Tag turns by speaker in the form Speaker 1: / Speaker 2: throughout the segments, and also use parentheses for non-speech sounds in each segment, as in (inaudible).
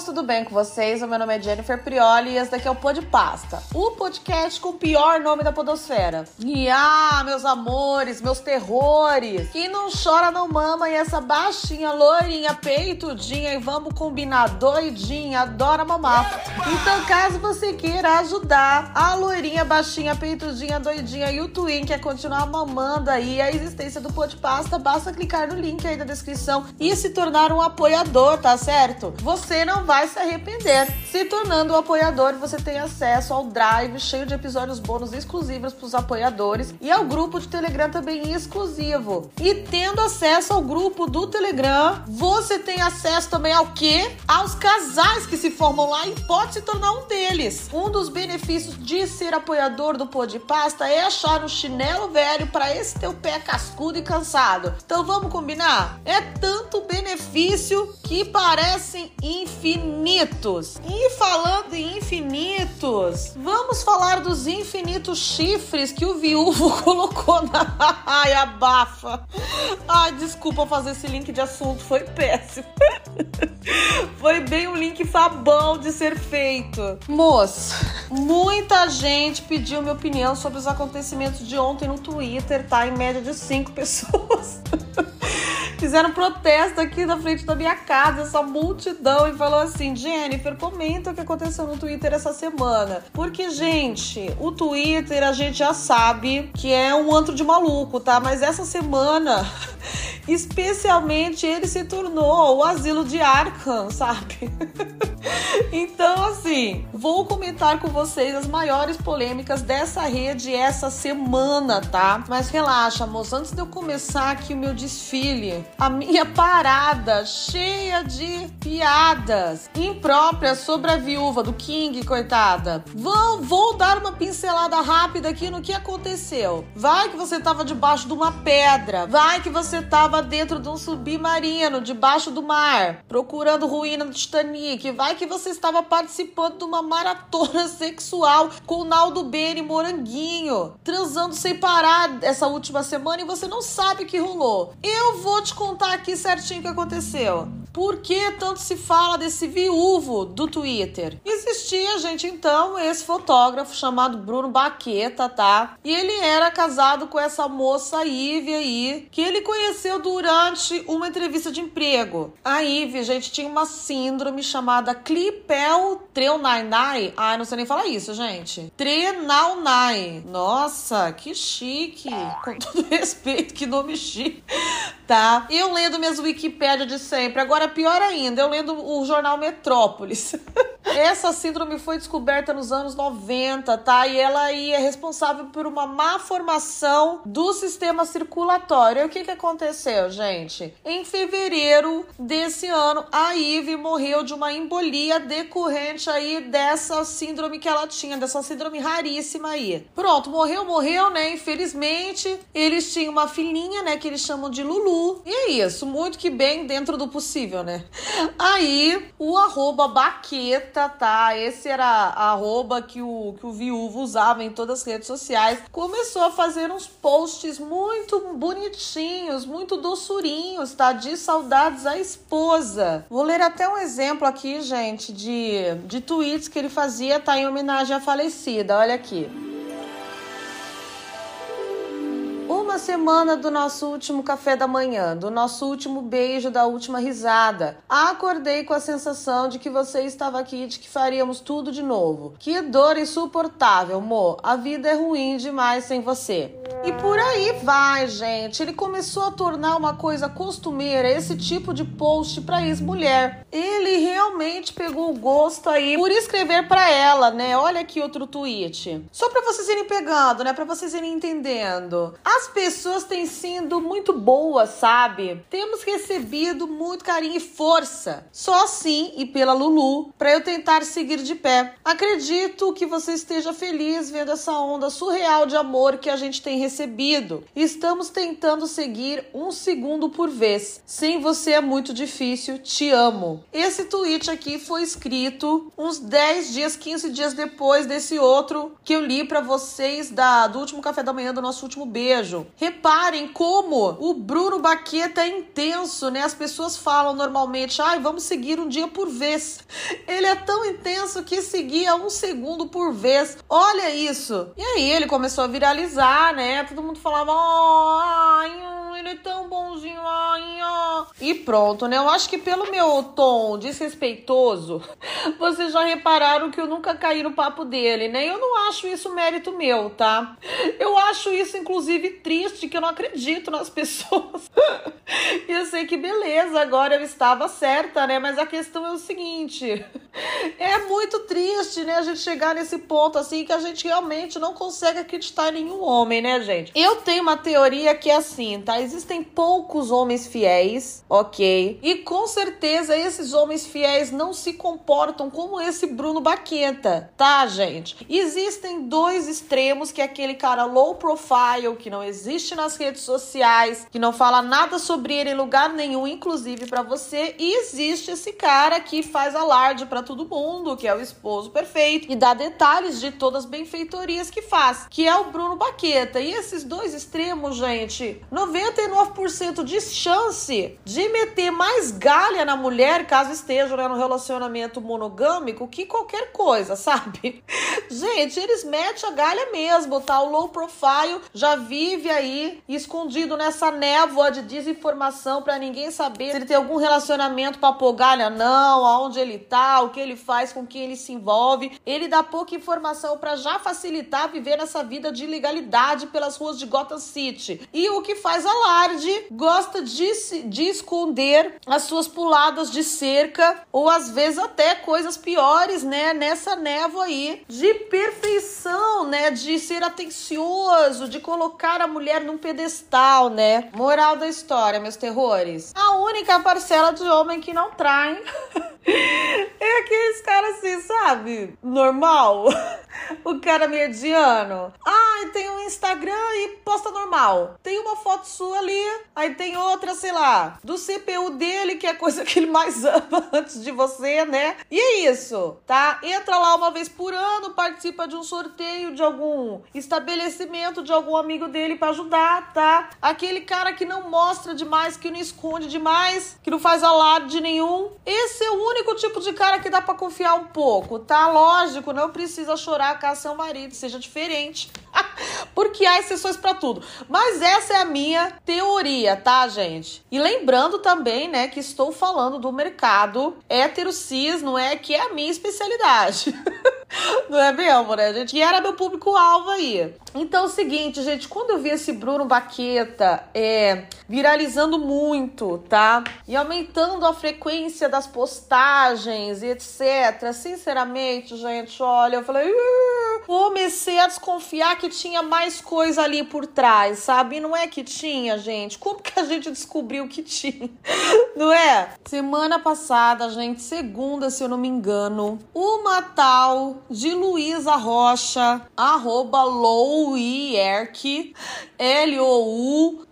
Speaker 1: moço, tudo bem com vocês? O meu nome é Jennifer Prioli e esse daqui é o Pod Pasta, o podcast com o pior nome da podosfera. E ah, meus amores, meus terrores, quem não chora não mama e essa baixinha, loirinha, peitudinha e vamos combinar doidinha, adora mamar. Então, caso você queira ajudar a loirinha, baixinha, peitudinha, doidinha e o Twin quer continuar mamando aí a existência do Pod Pasta, basta clicar no link aí da descrição e se tornar um apoiador, tá certo? Você não vai se arrepender. Se tornando um apoiador, você tem acesso ao Drive cheio de episódios bônus exclusivos para os apoiadores e ao grupo de Telegram também exclusivo. E tendo acesso ao grupo do Telegram, você tem acesso também ao quê? Aos casais que se formam lá e pode se tornar um deles. Um dos benefícios de ser apoiador do Pô de Pasta é achar um chinelo velho para esse teu pé cascudo e cansado. Então vamos combinar? É tanto benefício que parecem infinitos. E falando em infinitos, vamos falar dos infinitos chifres que o viúvo (laughs) colocou na. (laughs) Ai, abafa. Ai, desculpa fazer esse link de assunto, foi péssimo. (laughs) Foi bem um link fabão de ser feito. Moço, muita gente pediu minha opinião sobre os acontecimentos de ontem no Twitter, tá? Em média de cinco pessoas. Fizeram protesto aqui na frente da minha casa, essa multidão, e falou assim: Jennifer, comenta o que aconteceu no Twitter essa semana. Porque, gente, o Twitter a gente já sabe que é um antro de maluco, tá? Mas essa semana. (laughs) Especialmente ele se tornou o asilo de Arkham, (laughs) sabe? então, assim, vou comentar com vocês as maiores polêmicas dessa rede essa semana, tá? Mas relaxa, moça, antes de eu começar aqui o meu desfile, a minha parada cheia de piadas impróprias sobre a viúva do King, coitada. Vou, dar uma pincelada rápida aqui no que aconteceu. Vai que você tava debaixo de uma pedra, vai que você tava dentro de um submarino, debaixo do mar, procurando ruína do Titanic. Vai que você estava participando de uma maratona (laughs) sexual com o Naldo Bene Moranguinho, transando sem parar essa última semana e você não sabe o que rolou. Eu vou te contar aqui certinho o que aconteceu. Por que tanto se fala desse viúvo do Twitter? Existia, gente, então, esse fotógrafo chamado Bruno Baqueta, tá? E ele era casado com essa moça Ivy aí, que ele conheceu durante uma entrevista de emprego. A Ivy, gente, tinha uma síndrome chamada Clipel Trenainai. Ai, não sei nem falar isso, gente. Trenaunai. Nossa, que chique. Com todo (laughs) respeito, que nome chique. Tá? Eu lendo minhas Wikipédia de sempre. Agora, pior ainda, eu lendo o jornal Metrópolis. (laughs) Essa síndrome foi descoberta nos anos 90, tá? E ela aí é responsável por uma má formação do sistema circulatório. E o que que aconteceu, gente? Em fevereiro desse ano, a Ive morreu de uma embolia decorrente aí dessa síndrome que ela tinha, dessa síndrome raríssima aí. Pronto, morreu, morreu, né? Infelizmente, eles tinham uma filhinha, né, que eles chamam de Lulu. E é isso, muito que bem dentro do possível, né? Aí, o arroba baqueta, tá? Esse era a arroba que o, que o viúvo usava em todas as redes sociais. Começou a fazer uns posts muito bonitinhos, muito doçurinhos, tá? De saudades à esposa. Vou ler até um exemplo aqui, gente, de, de tweets que ele fazia, tá? Em homenagem à falecida. Olha aqui. Uma semana do nosso último café da manhã, do nosso último beijo, da última risada. Acordei com a sensação de que você estava aqui, de que faríamos tudo de novo. Que dor insuportável, Mo. A vida é ruim demais sem você. E por aí vai, gente. Ele começou a tornar uma coisa costumeira esse tipo de post para ex-mulher. Ele realmente pegou o gosto aí por escrever para ela, né? Olha aqui outro tweet. Só para vocês irem pegando, né? Para vocês irem entendendo. As pessoas têm sido muito boas, sabe? Temos recebido muito carinho e força. Só assim e pela Lulu para eu tentar seguir de pé. Acredito que você esteja feliz vendo essa onda surreal de amor que a gente tem recebido recebido. Estamos tentando seguir um segundo por vez. Sem você é muito difícil, te amo. Esse tweet aqui foi escrito uns 10 dias, 15 dias depois desse outro que eu li para vocês da, do último café da manhã do nosso último beijo. Reparem como o Bruno Baqueta é intenso, né? As pessoas falam normalmente, ai, vamos seguir um dia por vez. Ele é tão intenso que seguia um segundo por vez. Olha isso. E aí ele começou a viralizar, né? Todo mundo falava, ai, ele é tão bonzinho, ai, ó. E pronto, né? Eu acho que pelo meu tom desrespeitoso, (laughs) vocês já repararam que eu nunca caí no papo dele, né? Eu não acho isso mérito meu, tá? Eu acho isso, inclusive, triste, que eu não acredito nas (laughs) pessoas. e eu sei que beleza, agora eu estava certa, né? Mas a questão é o seguinte: (laughs) é muito triste, né? A gente chegar nesse ponto assim que a gente realmente não consegue acreditar em nenhum homem, né, gente? Eu tenho uma teoria que é assim, tá? Existem poucos homens fiéis, ok? E com certeza esses homens fiéis não se comportam como esse Bruno Baqueta, tá, gente? Existem dois extremos, que é aquele cara low profile, que não existe nas redes sociais, que não fala nada sobre ele em lugar nenhum, inclusive para você, e existe esse cara que faz alarde para todo mundo, que é o esposo perfeito, e dá detalhes de todas as benfeitorias que faz, que é o Bruno Baqueta. E esses dois extremos, gente, 99% de chance de meter mais galha na mulher, caso esteja né, no relacionamento monogâmico, que qualquer coisa, (laughs) sabe? Gente, eles metem a galha mesmo, tá? O low profile já vive aí escondido nessa névoa de desinformação para ninguém saber se ele tem algum relacionamento pra pôr galha, não, aonde ele tá, o que ele faz, com quem ele se envolve. Ele dá pouca informação para já facilitar viver nessa vida de ilegalidade pelas ruas de Gotham City. E o que faz alarde, gosta de, de esconder as suas puladas de cerca ou às vezes até coisas piores, né? Nessa névoa aí de perfeição, né? De ser atencioso, de colocar a mulher num pedestal, né? Moral da história, meus terrores. A única parcela de homem que não trai (laughs) é aqueles caras assim, sabe? Normal. (laughs) o cara mediano. Ai, tem um Instagram e posta normal. Tem uma foto sua ali, aí tem outra, sei lá, do CPU dele, que é a coisa (laughs) que ele mais ama antes de você, né? E é isso, tá? Entra lá uma vez por ano, participa de um sorteio de algum estabelecimento de algum amigo dele para ajudar, tá? Aquele cara que não mostra demais, que não esconde demais, que não faz alarde nenhum. Esse é o único tipo de cara que dá para confiar um pouco, tá? Lógico, não precisa chorar caso seu marido seja diferente. (laughs) Porque há exceções para tudo. Mas essa é a minha teoria, tá, gente? E lembrando também, né, que estou falando do mercado hétero cis, não é que é a minha especialidade. (laughs) Não é mesmo, né, gente? Que era meu público-alvo aí. Então é o seguinte, gente, quando eu vi esse Bruno Baqueta é, viralizando muito, tá? E aumentando a frequência das postagens e etc. Sinceramente, gente, olha, eu falei. Comecei a desconfiar que tinha mais coisa ali por trás, sabe? E não é que tinha, gente. Como que a gente descobriu que tinha? (laughs) Não é? Semana passada, gente, segunda, se eu não me engano, uma tal de Luísa Rocha, arroba Louierc, L-O-U-I-E-R-C-H,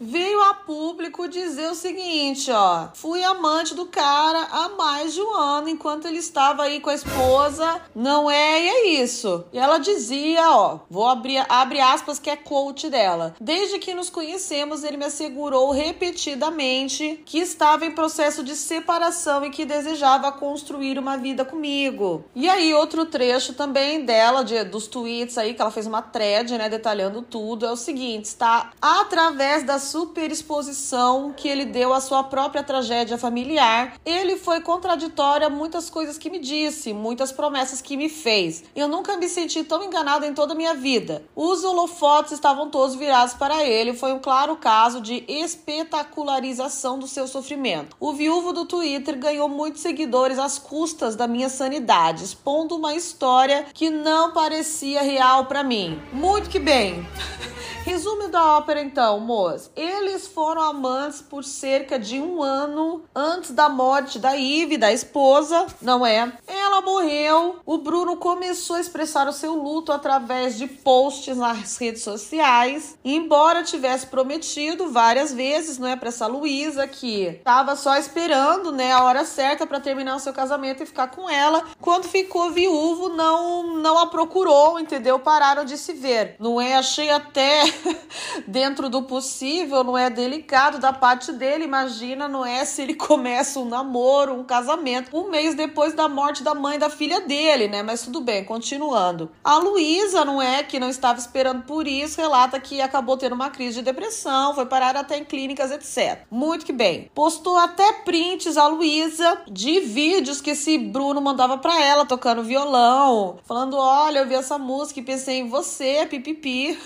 Speaker 1: veio a público dizer o seguinte, ó. Fui amante do cara há mais de um ano, enquanto ele estava aí com a esposa. Não é, e é isso. E ela dizia, ó, vou abrir abre aspas que é coach dela. Desde que nos conhecemos, ele me assegurou repetidamente que estava em processo de separação e que desejava construir uma vida comigo. E aí, outro trecho também dela, de, dos tweets aí, que ela fez uma thread, né, detalhando tudo, é o seguinte: está através da superexposição que ele deu à sua própria tragédia familiar, ele foi contraditório a muitas coisas que me disse, muitas promessas que me fez. Eu nunca me senti tão enganada em toda a minha vida. Os holofotes estavam todos virados para ele, foi um claro caso de espetacularização do seu sofrimento. O viúvo do Twitter ganhou muitos seguidores às custas da minha sanidade, expondo uma história que não parecia real para mim. Muito que bem. (laughs) Resumo da ópera, então, moço. Eles foram amantes por cerca de um ano antes da morte da Ive, da esposa, não é? Ela morreu. O Bruno começou a expressar o seu luto através de posts nas redes sociais. Embora tivesse prometido várias vezes, não é, para essa Luísa que tava só esperando, né, a hora certa para terminar o seu casamento e ficar com ela. Quando ficou viúvo, não não a procurou, entendeu? Pararam de se ver. Não é? Achei até (laughs) dentro do possível, não é delicado da parte dele. Imagina, não é se ele (laughs) começa um namoro, um casamento, um mês depois da morte da mãe da filha dele, né? Mas tudo bem, continuando. A Luísa, não é, que não estava esperando por isso, relata que acabou tendo uma crise de depressão, foi parar até em clínicas, etc. Muito que bem. Postou até prints a Luísa de vídeos que esse Bruno mandava para ela tocando violão, falando: "Olha, eu vi essa música e pensei em você, pipipi". (laughs)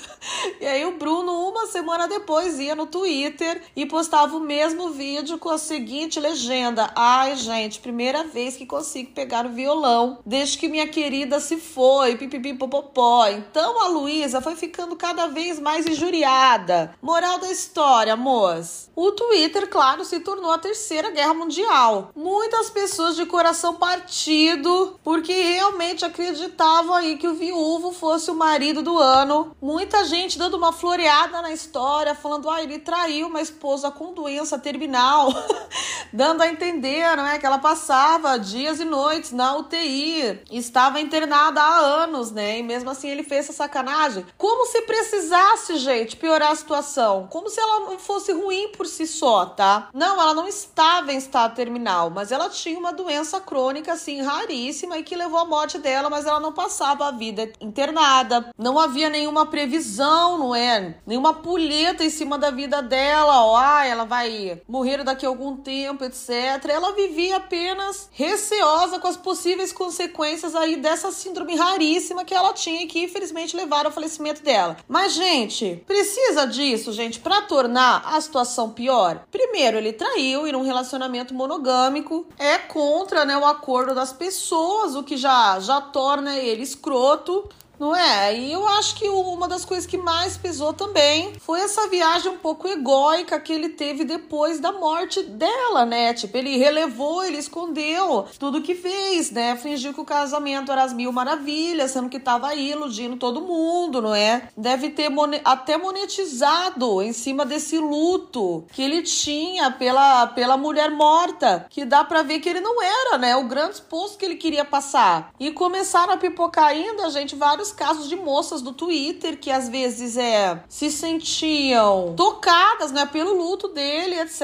Speaker 1: E aí o Bruno, uma semana depois, ia no Twitter e postava o mesmo vídeo com a seguinte legenda: Ai, gente, primeira vez que consigo pegar o violão desde que minha querida se foi, pipipi popopó. Então a Luísa foi ficando cada vez mais injuriada. Moral da história, moço. O Twitter, claro, se tornou a terceira guerra mundial. Muitas pessoas de coração partido, porque realmente acreditavam aí que o viúvo fosse o marido do ano. Muita gente dando uma floreada na história, falando, ah, ele traiu uma esposa com doença terminal, (laughs) dando a entender, não é, que ela passava dias e noites na UTI, estava internada há anos, né, e mesmo assim ele fez essa sacanagem. Como se precisasse, gente, piorar a situação, como se ela não fosse ruim por si só, tá? Não, ela não estava em estado terminal, mas ela tinha uma doença crônica, assim, raríssima e que levou à morte dela, mas ela não passava a vida internada, não havia nenhuma previsão, não é? Nenhuma pulheta em cima da vida dela, ó, ah, ela vai morrer daqui a algum tempo, etc. Ela vivia apenas receosa com as possíveis consequências aí dessa síndrome raríssima que ela tinha e que infelizmente levaram ao falecimento dela. Mas, gente, precisa disso, gente, para tornar a situação pior? Primeiro, ele traiu e num relacionamento monogâmico é contra, né, o acordo das pessoas, o que já já torna ele escroto piloto não é? E eu acho que uma das coisas que mais pesou também foi essa viagem um pouco egóica que ele teve depois da morte dela, né? Tipo, ele relevou, ele escondeu tudo que fez, né? Fingiu que o casamento era as mil maravilhas, sendo que tava aí iludindo todo mundo, não é? Deve ter monet até monetizado em cima desse luto que ele tinha pela, pela mulher morta, que dá para ver que ele não era, né? O grande exposto que ele queria passar. E começaram a pipocar ainda, gente, vários vários casos de moças do Twitter que às vezes é se sentiam tocadas, né, pelo luto dele, etc.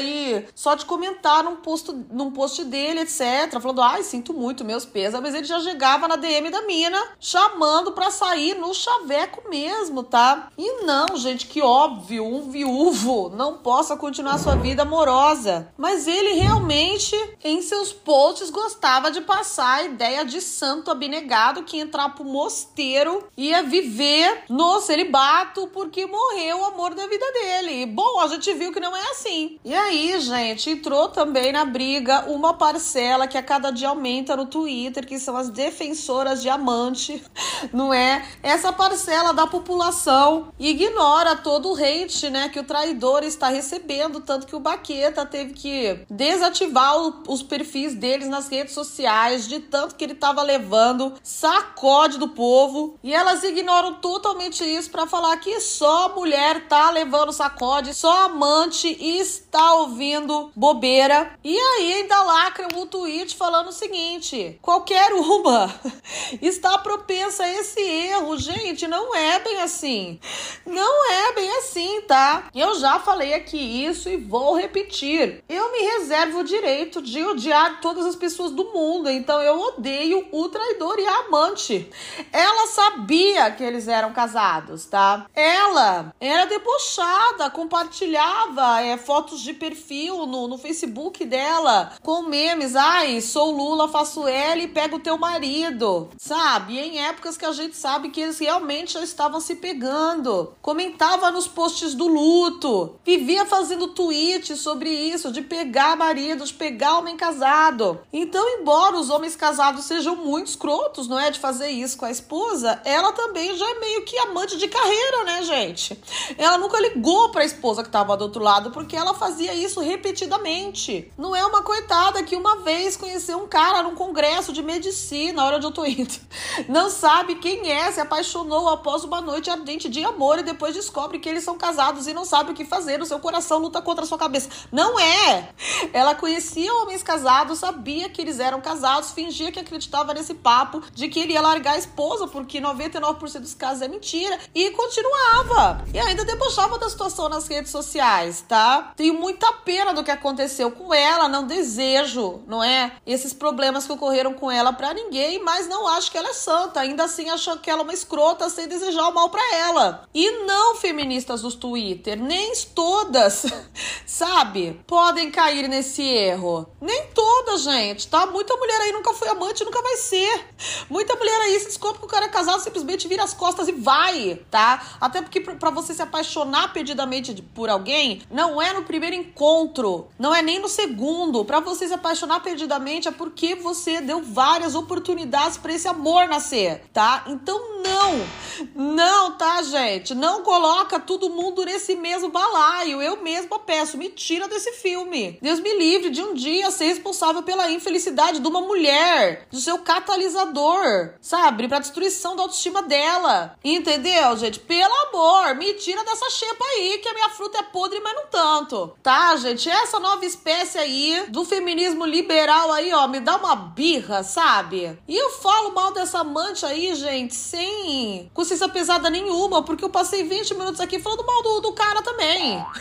Speaker 1: E só de comentar num post, num post dele, etc. Falando, ai, sinto muito, meus pesos. Mas ele já chegava na DM da mina, chamando pra sair no chaveco mesmo, tá? E não, gente, que óbvio, um viúvo não possa continuar sua vida amorosa. Mas ele realmente, em seus posts, gostava de passar a ideia de santo abnegado que entrar pro moço mosteiro ia viver no celibato porque morreu o amor da vida dele. Bom, a gente viu que não é assim. E aí, gente, entrou também na briga uma parcela que a cada dia aumenta no Twitter, que são as defensoras de amante, (laughs) não é? Essa parcela da população ignora todo o hate, né, que o traidor está recebendo, tanto que o Baqueta teve que desativar o, os perfis deles nas redes sociais, de tanto que ele estava levando sacode do povo povo e elas ignoram totalmente isso para falar que só mulher tá levando sacode, só amante está ouvindo bobeira. E aí ainda lacra um tweet falando o seguinte: qualquer uma (laughs) está propensa a esse erro. Gente, não é bem assim. Não é bem assim, tá? Eu já falei aqui isso e vou repetir. Eu me reservo o direito de odiar todas as pessoas do mundo, então eu odeio o traidor e a amante. Ela sabia que eles eram casados, tá? Ela era debochada, compartilhava é, fotos de perfil no, no Facebook dela com memes. Ai, sou Lula, faço L e pego teu marido, sabe? E em épocas que a gente sabe que eles realmente já estavam se pegando. Comentava nos posts do luto, vivia fazendo tweets sobre isso, de pegar marido, de pegar homem casado. Então, embora os homens casados sejam muito escrotos, não é? De fazer isso com a esposa esposa, ela também já é meio que amante de carreira, né, gente? Ela nunca ligou pra esposa que tava do outro lado, porque ela fazia isso repetidamente. Não é uma coitada que uma vez conheceu um cara num congresso de medicina, hora de eu tô indo. Não sabe quem é, se apaixonou após uma noite ardente de amor e depois descobre que eles são casados e não sabe o que fazer. O seu coração luta contra a sua cabeça. Não é! Ela conhecia homens casados, sabia que eles eram casados, fingia que acreditava nesse papo de que ele ia largar a esposa, porque 99% dos casos é mentira, e continuava. E ainda debochava da situação nas redes sociais, tá? Tenho muita pena do que aconteceu com ela, não desejo, não é? Esses problemas que ocorreram com ela para ninguém, mas não acho que ela é santa. Ainda assim, acho que ela é uma escrota sem desejar o mal para ela. E não feministas dos Twitter, nem todas, (laughs) sabe? Podem cair nesse erro. Nem todas, gente, tá? Muita mulher aí nunca foi amante, nunca vai ser. Muita mulher aí se descobre que o cara é casado, simplesmente vira as costas e vai, tá? Até porque para você se apaixonar perdidamente por alguém, não é no primeiro encontro, não é nem no segundo. Para você se apaixonar perdidamente é porque você deu várias oportunidades para esse amor nascer, tá? Então não, não, tá, gente? Não coloca todo mundo nesse mesmo balaio. Eu mesma peço, me tira desse filme. Deus me livre de um dia ser responsável pela infelicidade de uma mulher, do seu catalisador, sabe? Pra destruição da autoestima dela. Entendeu, gente? Pelo amor, me tira dessa xepa aí, que a minha fruta é podre, mas não tanto. Tá, gente? Essa nova espécie aí do feminismo liberal aí, ó, me dá uma birra, sabe? E eu falo mal dessa amante aí, gente, sem consciência pesada nenhuma, porque eu passei 20 minutos aqui falando mal do, do cara também. (laughs)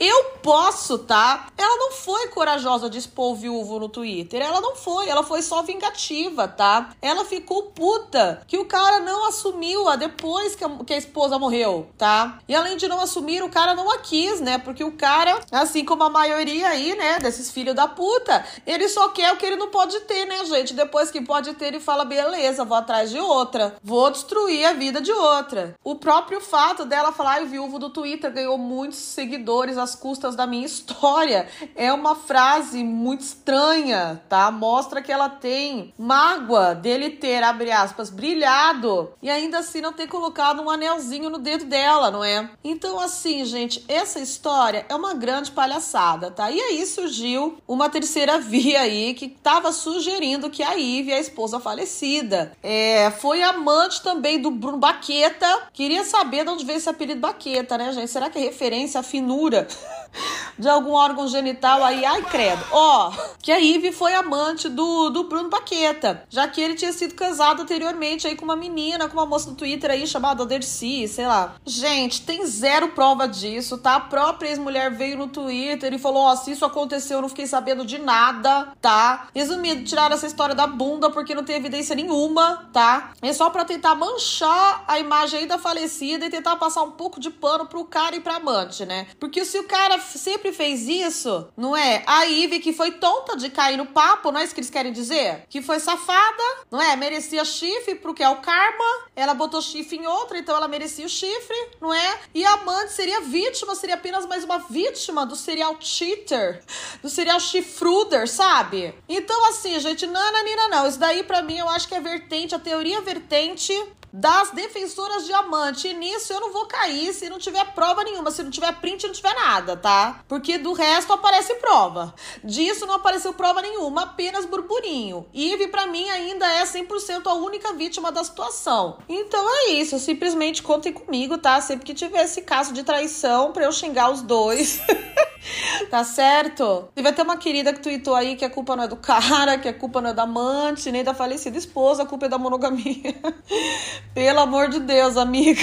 Speaker 1: Eu posso, tá? Ela não foi corajosa de expor o viúvo no Twitter. Ela não foi. Ela foi só vingativa, tá? Ela ficou puta que o cara não assumiu a depois que a, que a esposa morreu, tá? E além de não assumir, o cara não a quis, né? Porque o cara, assim como a maioria aí, né, desses filhos da puta, ele só quer o que ele não pode ter, né, gente? Depois que pode ter, ele fala: beleza, vou atrás de outra. Vou destruir a vida de outra. O próprio fato dela falar, o viúvo do Twitter ganhou muitos seguidores às custas da minha história. É uma frase muito estranha, tá? Mostra que ela tem mágoa dele ter, abre aspas, brilhado e ainda assim não ter colocado um anelzinho no dedo dela, não é? Então, assim, gente, essa história é uma grande palhaçada, tá? E aí surgiu uma terceira (laughs) via aí que tava sugerindo que a Ive, a esposa falecida, é, foi amante também do Bruno Baqueta. Queria saber de onde veio esse apelido Baqueta, né, gente? Será que é referência à finura (laughs) (laughs) de algum órgão genital aí, ai credo. Ó, que a Ive foi amante do, do Bruno Baqueta, já que ele tinha sido casado anteriormente aí com uma menina, com uma moça do Twitter aí chamada Dercy, sei lá. Gente, tem zero prova disso, tá? A própria ex-mulher veio no Twitter e falou: Ó, oh, se isso aconteceu, eu não fiquei sabendo de nada, tá? Resumindo, tiraram essa história da bunda porque não tem evidência nenhuma, tá? É só pra tentar manchar a imagem aí da falecida e tentar passar um pouco de pano pro cara e pra amante, né? Porque se o cara sempre fez isso, não é? A Ive, que foi tonta de cair no papo, não é isso que eles querem dizer? Que foi safada, não é? Merecia chifre, porque é o karma. Ela botou chifre em outra, então ela merecia o chifre, não é? E a amante seria vítima, seria apenas mais uma vítima do serial cheater, do serial chifruder, sabe? Então, assim, gente, nananina não. Isso daí, para mim, eu acho que é vertente, a teoria vertente das defensoras de amante. E nisso eu não vou cair se não tiver prova nenhuma, se não tiver print, não tiver nada, tá? Porque do resto aparece prova. Disso não apareceu prova nenhuma, apenas burburinho. Ive, para mim, ainda é 100% a única vítima da situação. Então é isso, simplesmente contem comigo, tá? Sempre que tiver esse caso de traição, pra eu xingar os dois. (laughs) tá certo? E vai ter uma querida que tweetou aí que a culpa não é do cara, que a culpa não é da amante, nem da falecida esposa, a culpa é da monogamia. (laughs) Pelo amor de Deus, amiga.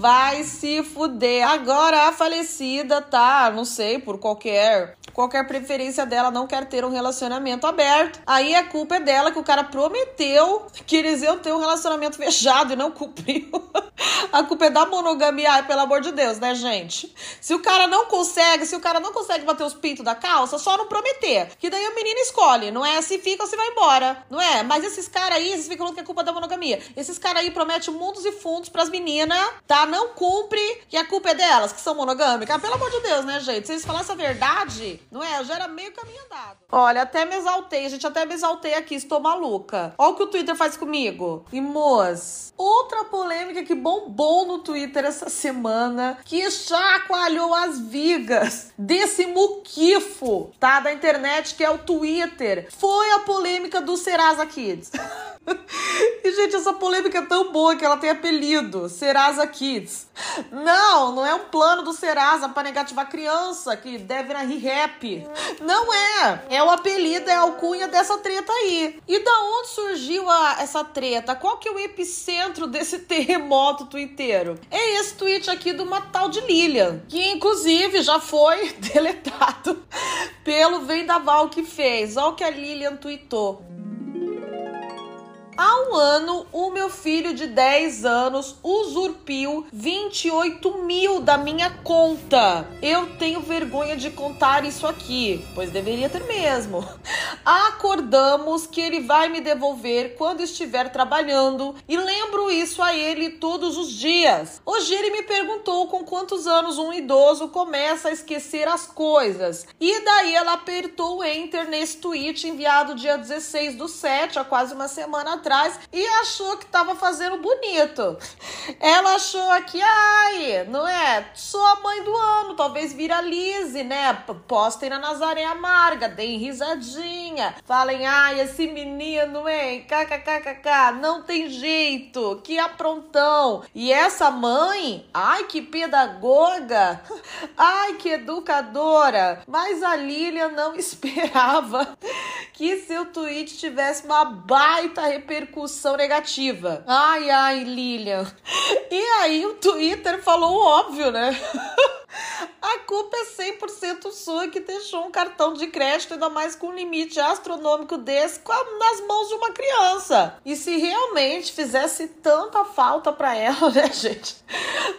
Speaker 1: Vai se fuder. Agora a falecida tá, não sei, por qualquer qualquer preferência dela, não quer ter um relacionamento aberto. Aí a culpa é dela que o cara prometeu que eles iam ter um relacionamento fechado e não cumpriu. (laughs) a culpa é da monogamia, ai, pelo amor de Deus, né, gente? Se o cara não consegue, se o cara não consegue bater os pintos da calça, só não prometer. Que daí o menino escolhe, não é se fica ou se vai embora, não é? Mas esses caras aí, vocês ficam falando que é culpa da monogamia. Esses caras aí prometem mundos e fundos pras meninas, tá? Não cumpre, que a culpa é delas, que são monogâmicas. Ah, pelo amor de Deus, né, gente? Se eles falassem a verdade, Não é? Eu já era meio caminho andado. Olha, até me exaltei, gente, até me exaltei aqui, estou maluca. Olha o que o Twitter faz comigo. E, moço, outra polêmica que bombou no Twitter essa semana, que chacoalhou as vigas desse muquifo, tá? Da internet, que é o Twitter, foi a polêmica do Serasa Kids. (laughs) (laughs) E, gente, essa polêmica é tão boa que ela tem apelido: Serasa Kids. Não, não é um plano do Serasa para negativar criança que deve na ReHap. Não é. É o apelido, é a alcunha dessa treta aí. E da onde surgiu a, essa treta? Qual que é o epicentro desse (laughs) terremoto twitteiro? É esse tweet aqui de uma tal de Lilian, que inclusive já foi (laughs) deletado pelo Vendaval que fez. Olha o que a Lilian tweetou. Há um ano, o meu filho de 10 anos usurpiu 28 mil da minha conta. Eu tenho vergonha de contar isso aqui, pois deveria ter mesmo. (laughs) Acordamos que ele vai me devolver quando estiver trabalhando e lembro isso a ele todos os dias. Hoje ele me perguntou com quantos anos um idoso começa a esquecer as coisas. E daí ela apertou o enter nesse tweet enviado dia 16 do 7, há quase uma semana e achou que tava fazendo bonito. Ela achou aqui, ai, não é? Sou a mãe do ano, talvez viralize, né? Postem na Nazaré Amarga, deem risadinha, falem, ai, esse menino, hein? KKKKK, não tem jeito, que aprontão. E essa mãe, ai, que pedagoga, (laughs) ai, que educadora. Mas a Lilian não (laughs) esperava que seu tweet tivesse uma baita repercussão negativa. Ai, ai, Lilian. E aí o Twitter falou o óbvio, né? (laughs) A culpa é 100% sua que deixou um cartão de crédito, ainda mais com um limite astronômico desse, nas mãos de uma criança. E se realmente fizesse tanta falta para ela, (laughs) né, gente?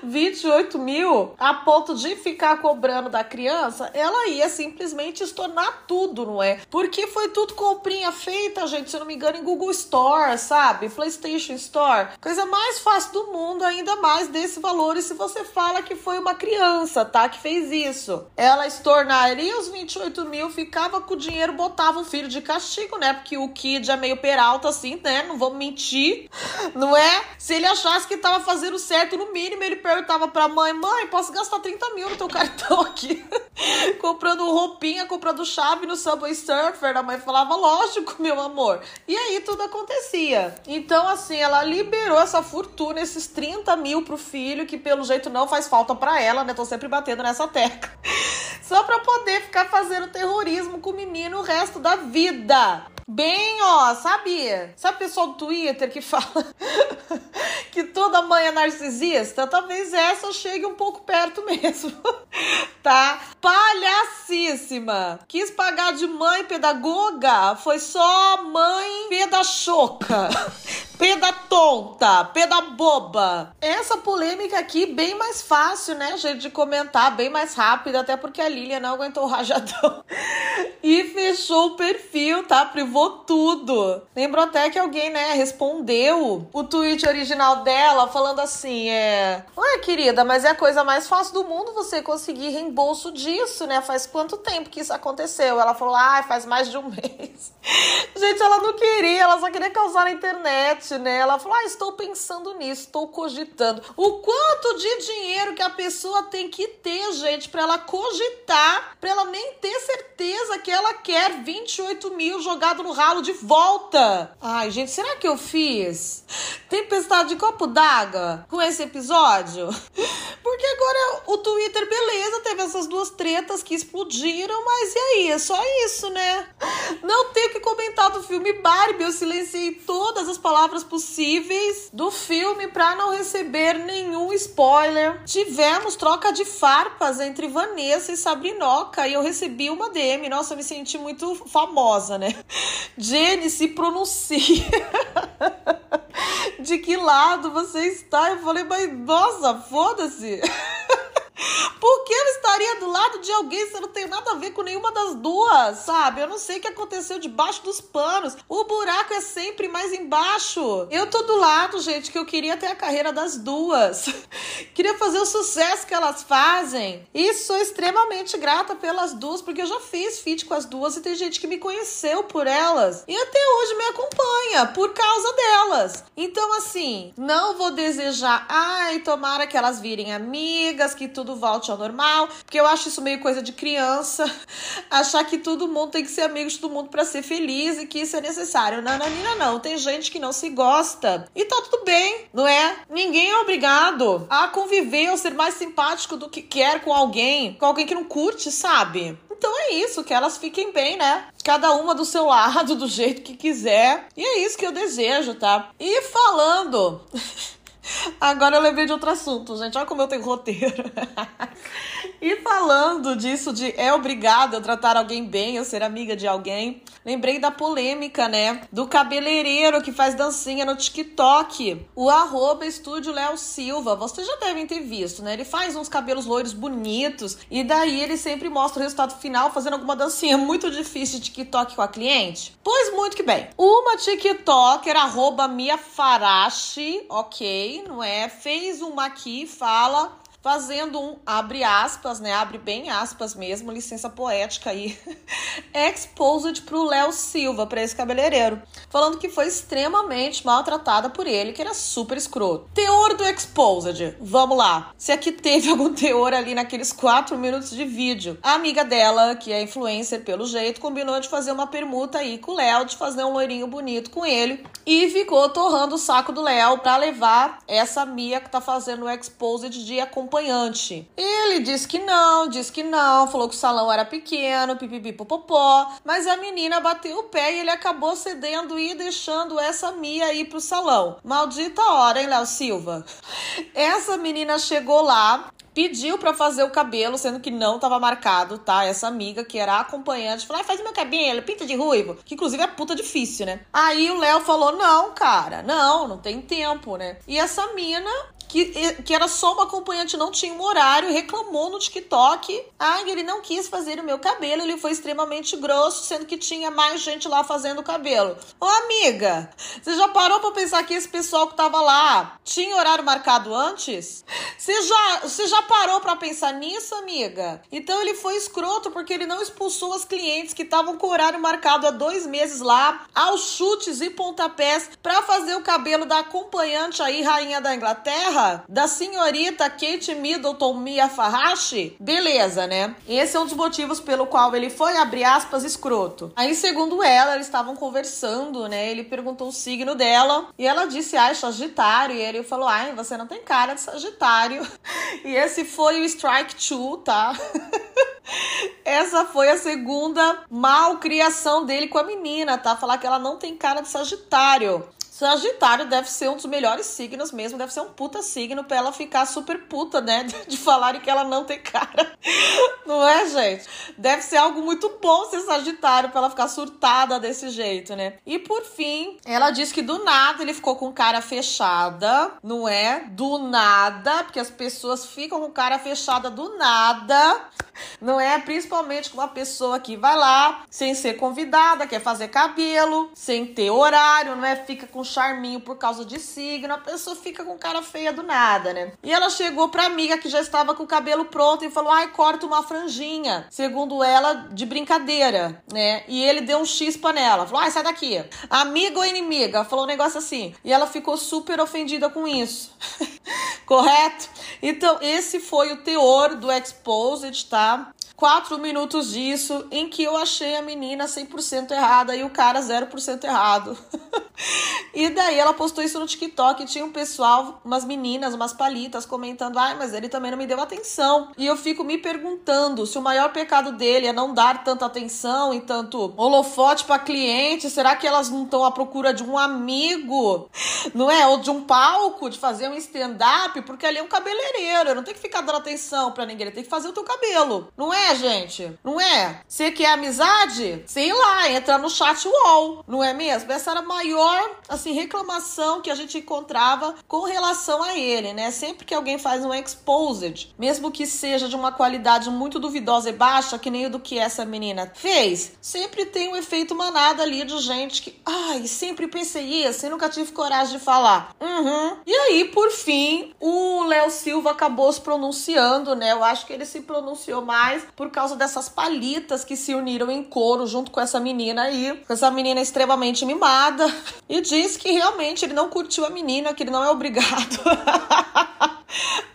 Speaker 1: 28 mil a ponto de ficar cobrando da criança, ela ia simplesmente estornar tudo, não é? Porque foi tudo comprinha feita, gente, se não me engano, em Google Store, sabe? PlayStation Store. Coisa mais fácil do mundo, ainda mais desse valor. E se você fala que foi uma criança, tá? Que fez isso. Ela estornaria os 28 mil, ficava com o dinheiro, botava o filho de castigo, né? Porque o Kid é meio peralta, assim, né? Não vamos mentir, (laughs) não é? Se ele achasse que tava fazendo certo, no mínimo ele perguntava pra mãe: mãe, posso gastar 30 mil no teu cartão aqui? (laughs) comprando roupinha, comprando chave no Subway Surfer. A mãe falava: lógico, meu amor. E aí tudo acontecia. Então, assim, ela liberou essa fortuna, esses 30 mil pro filho, que pelo jeito não faz falta para ela, né? Tô sempre batendo nessa tecla. (laughs) Só pra poder ficar fazendo terrorismo com o menino o resto da vida. Bem, ó, sabe? Sabe o pessoal do Twitter que (laughs) fala que toda mãe é narcisista? Talvez essa chegue um pouco perto mesmo, (laughs) tá? Palhacíssima. Quis pagar de mãe pedagoga, foi só mãe pedachoca. Peda tonta, peda boba. Essa polêmica aqui bem mais fácil, né, gente, de comentar, bem mais rápido, até porque a Lilian não aguentou o rajadão (laughs) e fechou o perfil, tá? Privou tudo. Lembrou até que alguém, né, respondeu o tweet original dela falando assim: é. Ué, querida, mas é a coisa mais fácil do mundo você conseguir reembolso disso, né? Faz quanto tempo que isso aconteceu? Ela falou: ah, faz mais de um (laughs) mês. Gente, ela não queria, ela só queria causar na internet, né? Ela falou: ah, estou pensando nisso, estou cogitando. O quanto de dinheiro que a pessoa tem que ter, gente, para ela cogitar, para ela nem ter certeza que ela quer 28 mil jogado no ralo de volta. Ai, gente, será que eu fiz tempestade de copo d'água com esse episódio? Porque agora o Twitter, beleza, teve essas duas tretas que explodiram, mas e aí? É só isso, né? Não tenho que comentar do filme Barbie, eu silenciei todas as palavras possíveis do filme para não receber nenhum spoiler. Tivemos troca de farpas entre Vanessa e Sabrinoca e eu recebi uma DM. Nossa, eu me senti muito famosa, né? Jenny, se pronuncia. (laughs) De que lado você está? Eu falei, mas nossa, foda-se. Por que eu estaria do lado de alguém se eu não tenho nada a ver com nenhuma das duas, sabe? Eu não sei o que aconteceu debaixo dos panos. O buraco é sempre mais embaixo. Eu tô do lado, gente, que eu queria ter a carreira das duas. (laughs) queria fazer o sucesso que elas fazem. E sou extremamente grata pelas duas, porque eu já fiz feat com as duas e tem gente que me conheceu por elas. E até hoje me acompanha por causa delas. Então, assim, não vou desejar, ai, tomara que elas virem amigas, que tudo volte ao normal, porque eu acho isso meio coisa de criança, (laughs) achar que todo mundo tem que ser amigo de todo mundo para ser feliz e que isso é necessário. Nananina, não. Tem gente que não se gosta e tá tudo bem, não é? Ninguém é obrigado a conviver ou ser mais simpático do que quer com alguém, com alguém que não curte, sabe? Então é isso, que elas fiquem bem, né? Cada uma do seu (laughs) lado, do jeito que quiser. E é isso que eu desejo, tá? E falando. Agora eu lembrei de outro assunto, gente. Olha como eu tenho roteiro. e falando disso, de é obrigado eu tratar alguém bem, eu ser amiga de alguém, lembrei da polêmica, né? Do cabeleireiro que faz dancinha no TikTok. O arroba estúdio Léo Silva. Vocês já devem ter visto, né? Ele faz uns cabelos loiros bonitos e daí ele sempre mostra o resultado final fazendo alguma dancinha muito difícil de TikTok com a cliente. Pois muito que bem. Uma TikToker, arroba Mia Farashi, ok? Não é? Fez uma aqui, fala fazendo um abre aspas, né? Abre bem aspas mesmo, licença poética aí. (laughs) Exposed pro Léo Silva, para esse cabeleireiro, falando que foi extremamente maltratada por ele, que era super escroto. Teor do Exposed. Vamos lá. Se aqui teve (laughs) algum teor ali naqueles quatro minutos de vídeo. A amiga dela, que é influencer pelo jeito, combinou de fazer uma permuta aí com o Léo, de fazer um loirinho bonito com ele e ficou torrando o saco do Léo para levar essa Mia que tá fazendo o Exposed de acompanhar acompanhante. Ele disse que não, disse que não, falou que o salão era pequeno, pipipi popopó, mas a menina bateu o pé e ele acabou cedendo e deixando essa Mia ir pro salão. Maldita hora, hein, Léo Silva? Essa menina chegou lá, pediu para fazer o cabelo, sendo que não tava marcado, tá? Essa amiga que era acompanhante falou: ah, faz meu cabelo, pinta de ruivo. Que inclusive é puta difícil, né? Aí o Léo falou: não, cara, não, não tem tempo, né? E essa mina que, que era só uma acompanhante, não tinha um horário, reclamou no TikTok. Ah, ele não quis fazer o meu cabelo, ele foi extremamente grosso, sendo que tinha mais gente lá fazendo o cabelo. Ô, amiga, você já parou pra pensar que esse pessoal que tava lá tinha horário marcado antes? Você já, você já parou pra pensar nisso, amiga? Então ele foi escroto porque ele não expulsou as clientes que estavam com horário marcado há dois meses lá, aos chutes e pontapés, pra fazer o cabelo da acompanhante aí, rainha da Inglaterra da senhorita Kate Middleton Mia Farashi, beleza, né? Esse é um dos motivos pelo qual ele foi, abre aspas, escroto. Aí, segundo ela, eles estavam conversando, né? Ele perguntou o signo dela e ela disse, ai, Sagitário. E ele falou, ai, você não tem cara de Sagitário. (laughs) E esse foi o Strike Two, tá? (laughs) Essa foi a segunda malcriação dele com a menina, tá? Falar que ela não tem cara de Sagitário. Sagitário deve ser um dos melhores signos mesmo, deve ser um puta signo pra ela ficar super puta, né? (laughs) De falarem que ela não tem cara. Não é, gente? Deve ser algo muito bom ser Sagitário pra ela ficar surtada desse jeito, né? E por fim, ela diz que do nada ele ficou com cara fechada, não é? Do nada, porque as pessoas ficam com cara fechada do nada, não é? Principalmente com uma pessoa que vai lá sem ser convidada, quer fazer cabelo, sem ter horário, não é? Fica com charminho por causa de signo, a pessoa fica com cara feia do nada, né? E ela chegou pra amiga que já estava com o cabelo pronto e falou: ai, corta uma franjinha. Segundo ela, de brincadeira, né? E ele deu um chispa nela. Falou: ai, sai daqui. Amiga ou inimiga? Falou um negócio assim. E ela ficou super ofendida com isso. (laughs) Correto? Então, esse foi o teor do Exposed, tá? tá? Quatro minutos disso em que eu achei a menina 100% errada e o cara 0% errado. (laughs) e daí ela postou isso no TikTok e tinha um pessoal, umas meninas, umas palitas comentando: "Ai, mas ele também não me deu atenção". E eu fico me perguntando se o maior pecado dele é não dar tanta atenção e tanto holofote para cliente, será que elas não estão à procura de um amigo, não é? Ou de um palco, de fazer um stand up, porque ali é um cabeleireiro, eu não tenho que ficar dando atenção para ninguém, ele tem que fazer o teu cabelo. Não é? É, gente? Não é? Você quer amizade? Sei lá, entra no chat wall, não é mesmo? Essa era a maior, assim, reclamação que a gente encontrava com relação a ele, né? Sempre que alguém faz um exposed, mesmo que seja de uma qualidade muito duvidosa e baixa, que nem o do que essa menina fez, sempre tem um efeito manada ali de gente que, ai, sempre pensei isso e nunca tive coragem de falar. Uhum. E aí, por fim, o Léo Silva acabou se pronunciando, né? Eu acho que ele se pronunciou mais por causa dessas palitas que se uniram em coro junto com essa menina aí, essa menina extremamente mimada, (laughs) e disse que realmente ele não curtiu a menina, que ele não é obrigado. (laughs)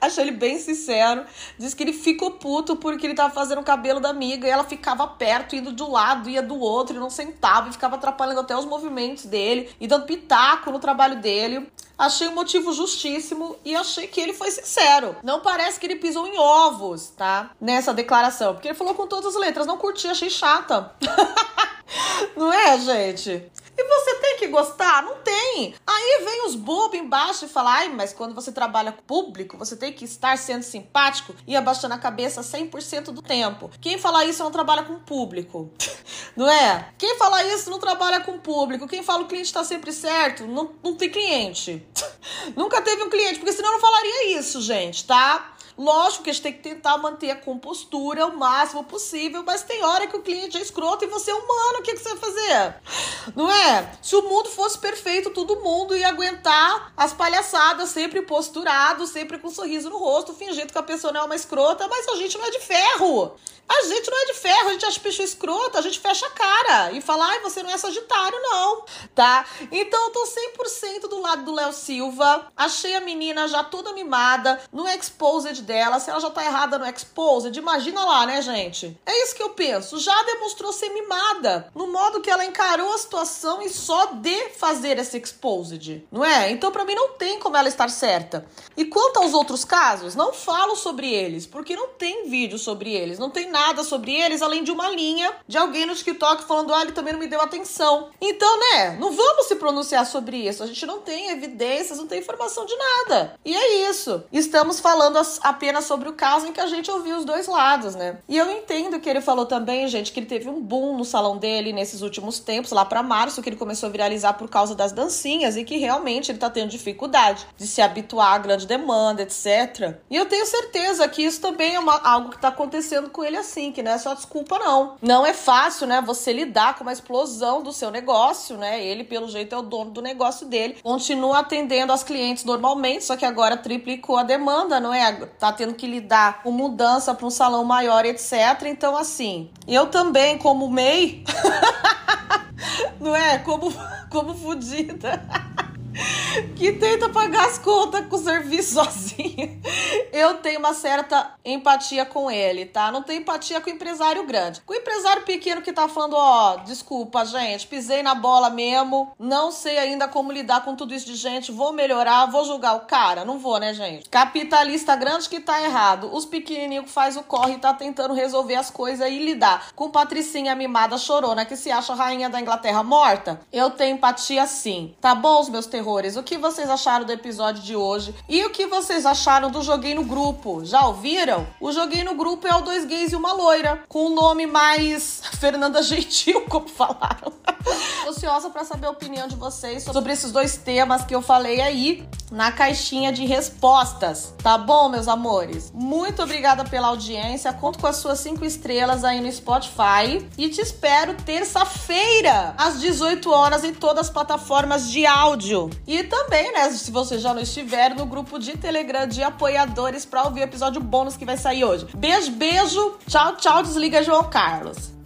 Speaker 1: Achei ele bem sincero. Diz que ele ficou puto porque ele tava fazendo o cabelo da amiga e ela ficava perto, indo de um lado, ia do outro, e não sentava e ficava atrapalhando até os movimentos dele e dando pitaco no trabalho dele. Achei o um motivo justíssimo e achei que ele foi sincero. Não parece que ele pisou em ovos, tá? Nessa declaração. Porque ele falou com todas as letras. Não curti, achei chata. (laughs) Não é, gente? E você tem que gostar? Não tem. Aí vem os bobos embaixo e falam: ai, mas quando você trabalha com público, você tem que estar sendo simpático e abaixando a cabeça 100% do tempo. Quem fala isso não trabalha com público. (laughs) Não é? Quem fala isso não trabalha com público. Quem fala o cliente está sempre certo, não, não tem cliente. (laughs) Nunca teve um cliente, porque senão eu não falaria isso, gente, tá? Lógico que a gente tem que tentar manter a compostura o máximo possível, mas tem hora que o cliente é escroto e você é humano, o que, que você vai fazer? Não é? Se o mundo fosse perfeito, todo mundo ia aguentar as palhaçadas, sempre posturado, sempre com um sorriso no rosto, fingindo que a pessoa não é uma escrota, mas a gente não é de ferro. A gente não é de ferro, a gente acha bicho escroto, a gente fecha a cara e fala, ai, você não é sagitário, não, tá? Então eu tô 100% do lado do Léo Silva. Achei a menina já toda mimada no exposed dela. Se ela já tá errada no exposed, imagina lá, né, gente? É isso que eu penso. Já demonstrou ser mimada no modo que ela encarou a situação e só de fazer esse exposed, não é? Então para mim não tem como ela estar certa. E quanto aos outros casos, não falo sobre eles, porque não tem vídeo sobre eles, não tem nada sobre eles, além de uma linha de alguém no TikTok falando, ah, ele também não me deu atenção. Então, né, não vamos se pronunciar sobre isso. A gente não tem evidências, não tem informação de nada. E é isso. Estamos falando apenas sobre o caso em que a gente ouviu os dois lados, né? E eu entendo que ele falou também, gente, que ele teve um boom no salão dele nesses últimos tempos, lá para março, que ele começou a viralizar por causa das dancinhas e que realmente ele tá tendo dificuldade de se habituar à grande demanda, etc. E eu tenho certeza que isso também é uma, algo que tá acontecendo com ele assim que não é só desculpa, não. Não é fácil, né, você lidar com uma explosão do seu negócio, né? Ele, pelo jeito, é o dono do negócio dele. Continua atendendo as clientes normalmente, só que agora triplicou a demanda, não é? Tá tendo que lidar com mudança para um salão maior, etc. Então, assim, eu também, como MEI, (laughs) não é? Como, como fudida. Que tenta pagar as contas com o serviço (laughs) sozinho. Eu tenho uma certa empatia com ele, tá? Não tenho empatia com o empresário grande. Com o empresário pequeno que tá falando, ó, desculpa, gente, pisei na bola mesmo, não sei ainda como lidar com tudo isso de gente, vou melhorar, vou julgar o cara. Não vou, né, gente? Capitalista grande que tá errado. Os pequenininhos que faz o corre e tá tentando resolver as coisas e lidar. Com Patricinha mimada chorona que se acha rainha da Inglaterra morta. Eu tenho empatia sim. Tá bom, os meus terrores? O que vocês acharam do episódio de hoje? E o que vocês acharam do Joguei no Grupo? Já ouviram? O Joguei no Grupo é o Dois Gays e Uma Loira, com um nome mais (laughs) Fernanda Gentil, como falaram. (laughs) Ansiosa para saber a opinião de vocês sobre esses dois temas que eu falei aí na caixinha de respostas. Tá bom, meus amores? Muito obrigada pela audiência. Conto com as suas cinco estrelas aí no Spotify. E te espero terça-feira, às 18 horas, em todas as plataformas de áudio. E também, né, se você já não estiver, no grupo de Telegram de apoiadores para ouvir o episódio bônus que vai sair hoje. Beijo, beijo. Tchau, tchau. Desliga, João Carlos.